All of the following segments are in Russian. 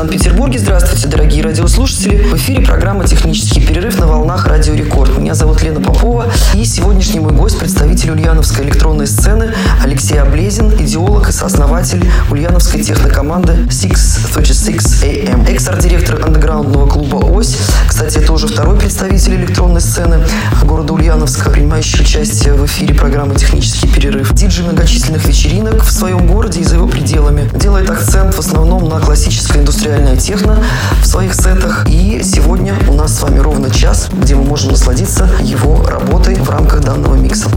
Санкт-Петербурге. Здравствуйте, дорогие радиослушатели. В эфире программа «Технический перерыв» на волнах Радио Рекорд. Меня зовут Лена Попова. И сегодняшний мой гость – представитель ульяновской электронной сцены Алексей Облезин, идеолог и сооснователь ульяновской технокоманды 636 AM. Экс-арт-директор андеграундного клуба «Ось». Кстати, это уже второй представитель электронной сцены города Ульяновска, принимающий участие в эфире программы «Технический перерыв». Диджей многочисленных вечеринок в своем городе и за его пределами. Делает акцент в основном на классической классическая индустриальная техно в своих сетах. И сегодня у нас с вами ровно час, где мы можем насладиться его работой в рамках данного микса.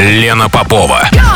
Лена Попова. Go!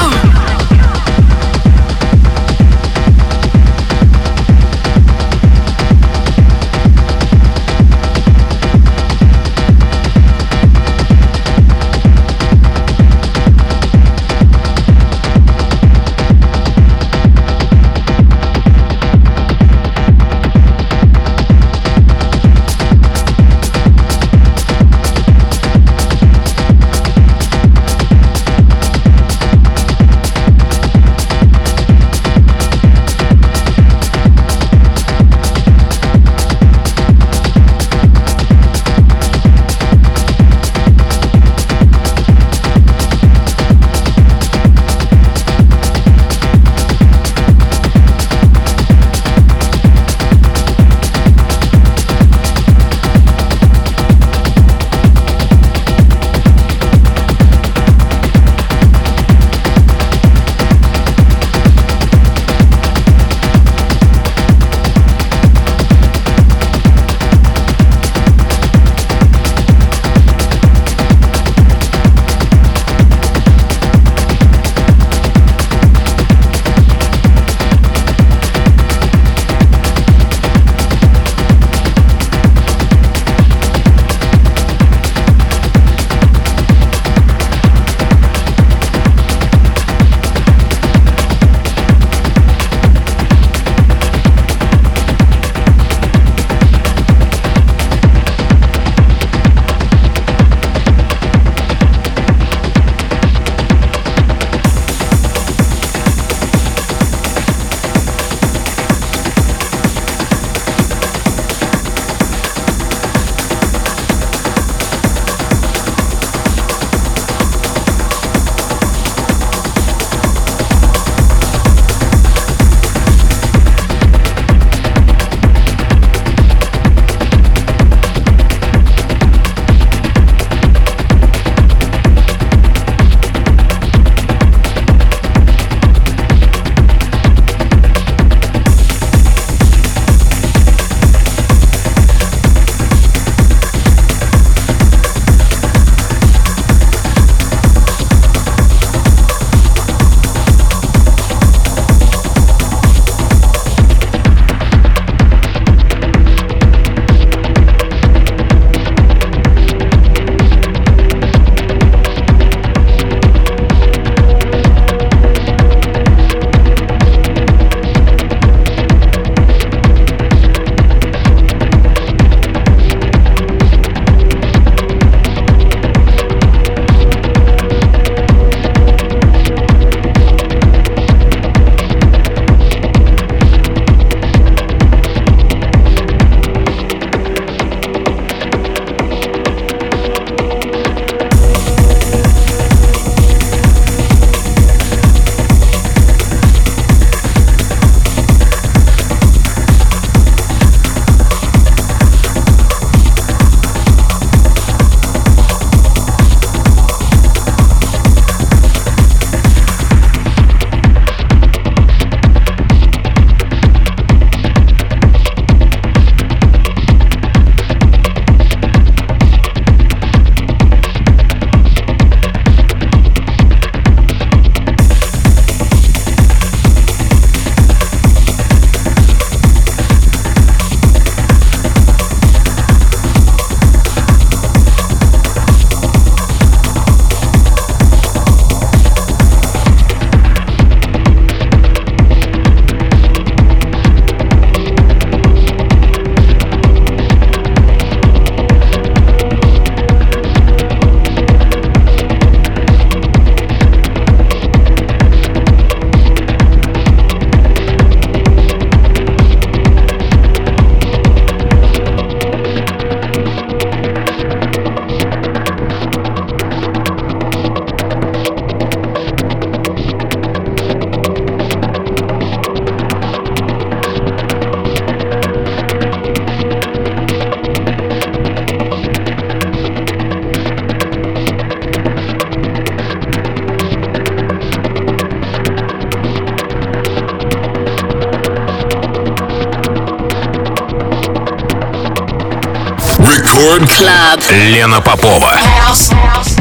Лена Попова. House, house,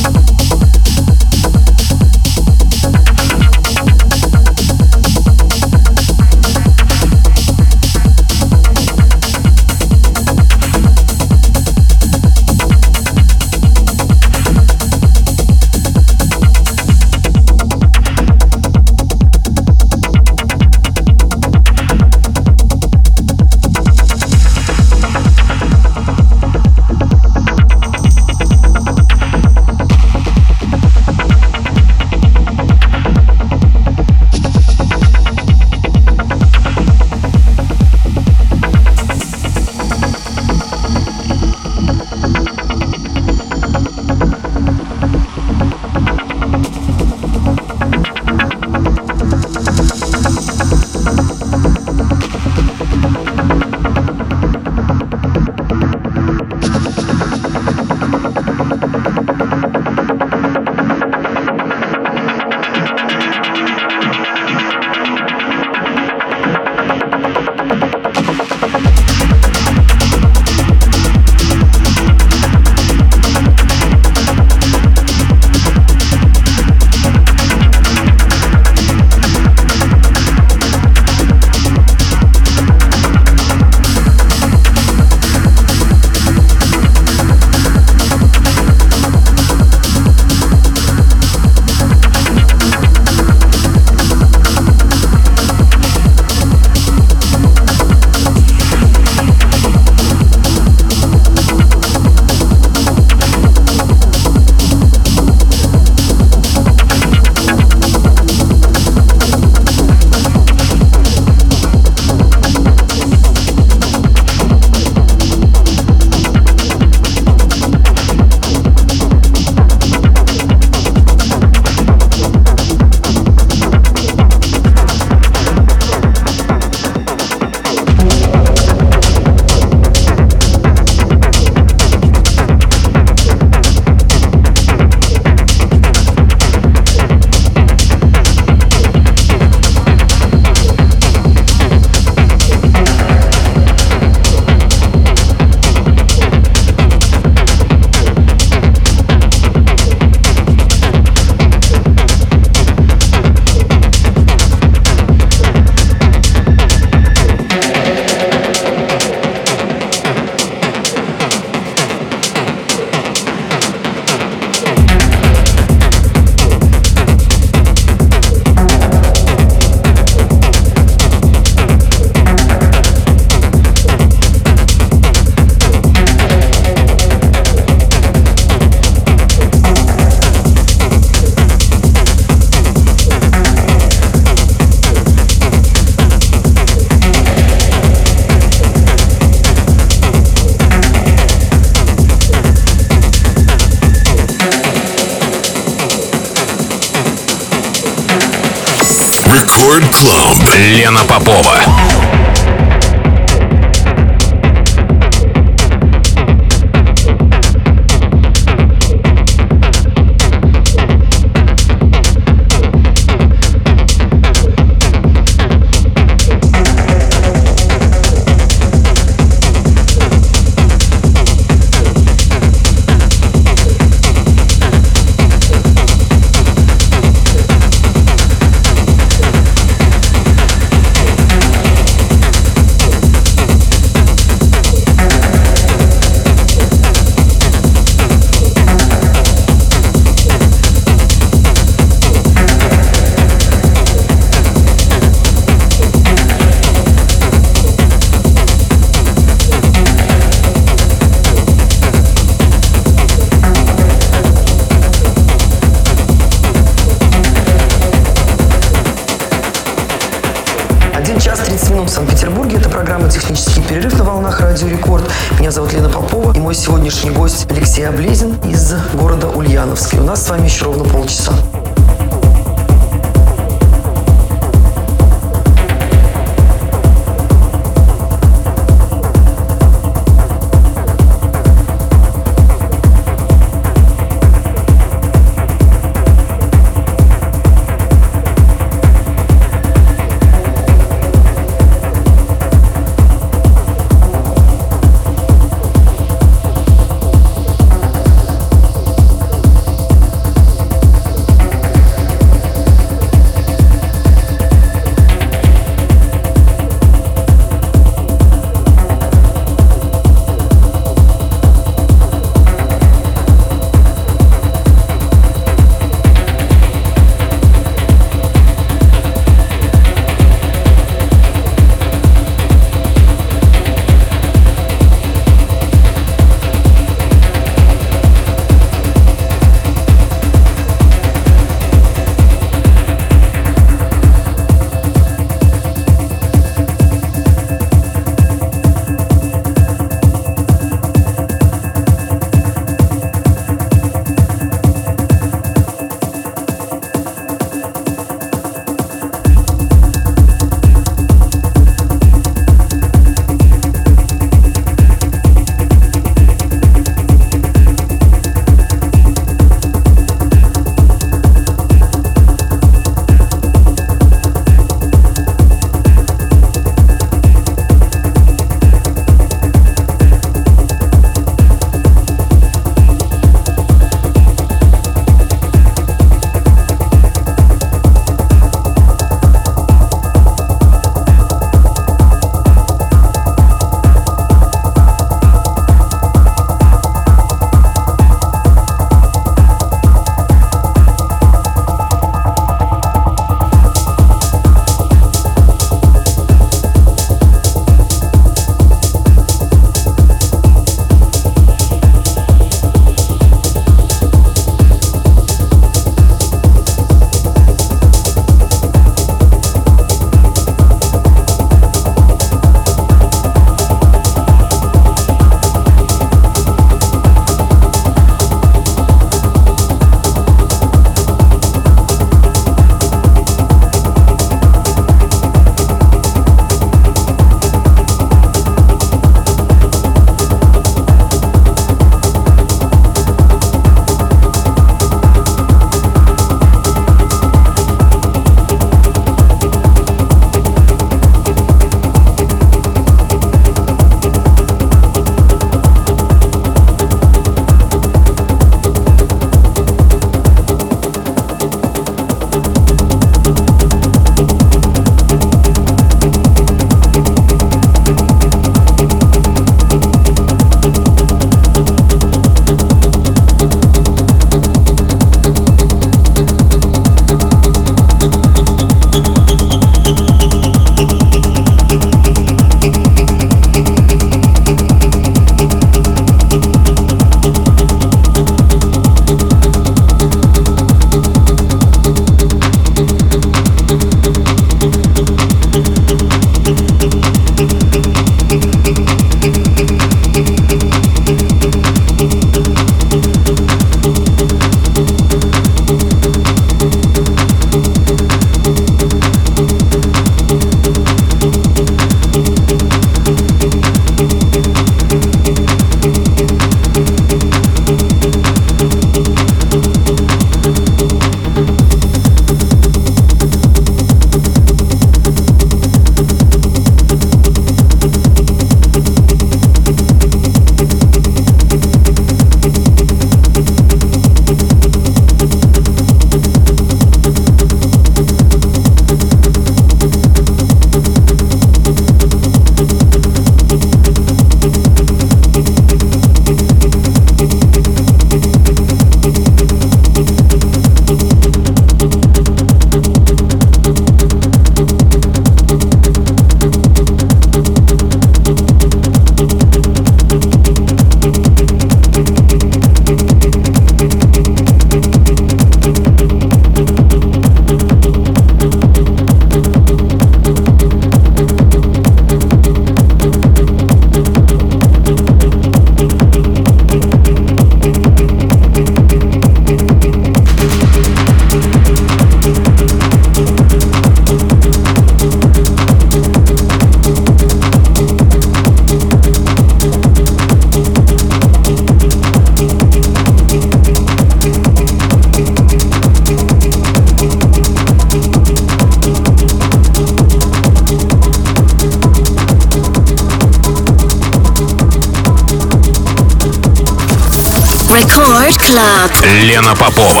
Club. Лена Попова.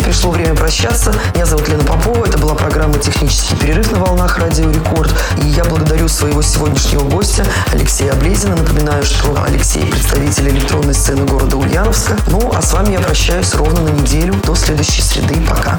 Санкт-Петербурге. Пришло время прощаться. Меня зовут Лена Попова. Это была программа «Технический перерыв» на волнах Радио Рекорд. И я благодарю своего сегодняшнего гостя Алексея Облезина. Напоминаю, что Алексей – представитель электронной сцены города Ульяновска. Ну, а с вами я прощаюсь ровно на неделю. До следующей среды. Пока.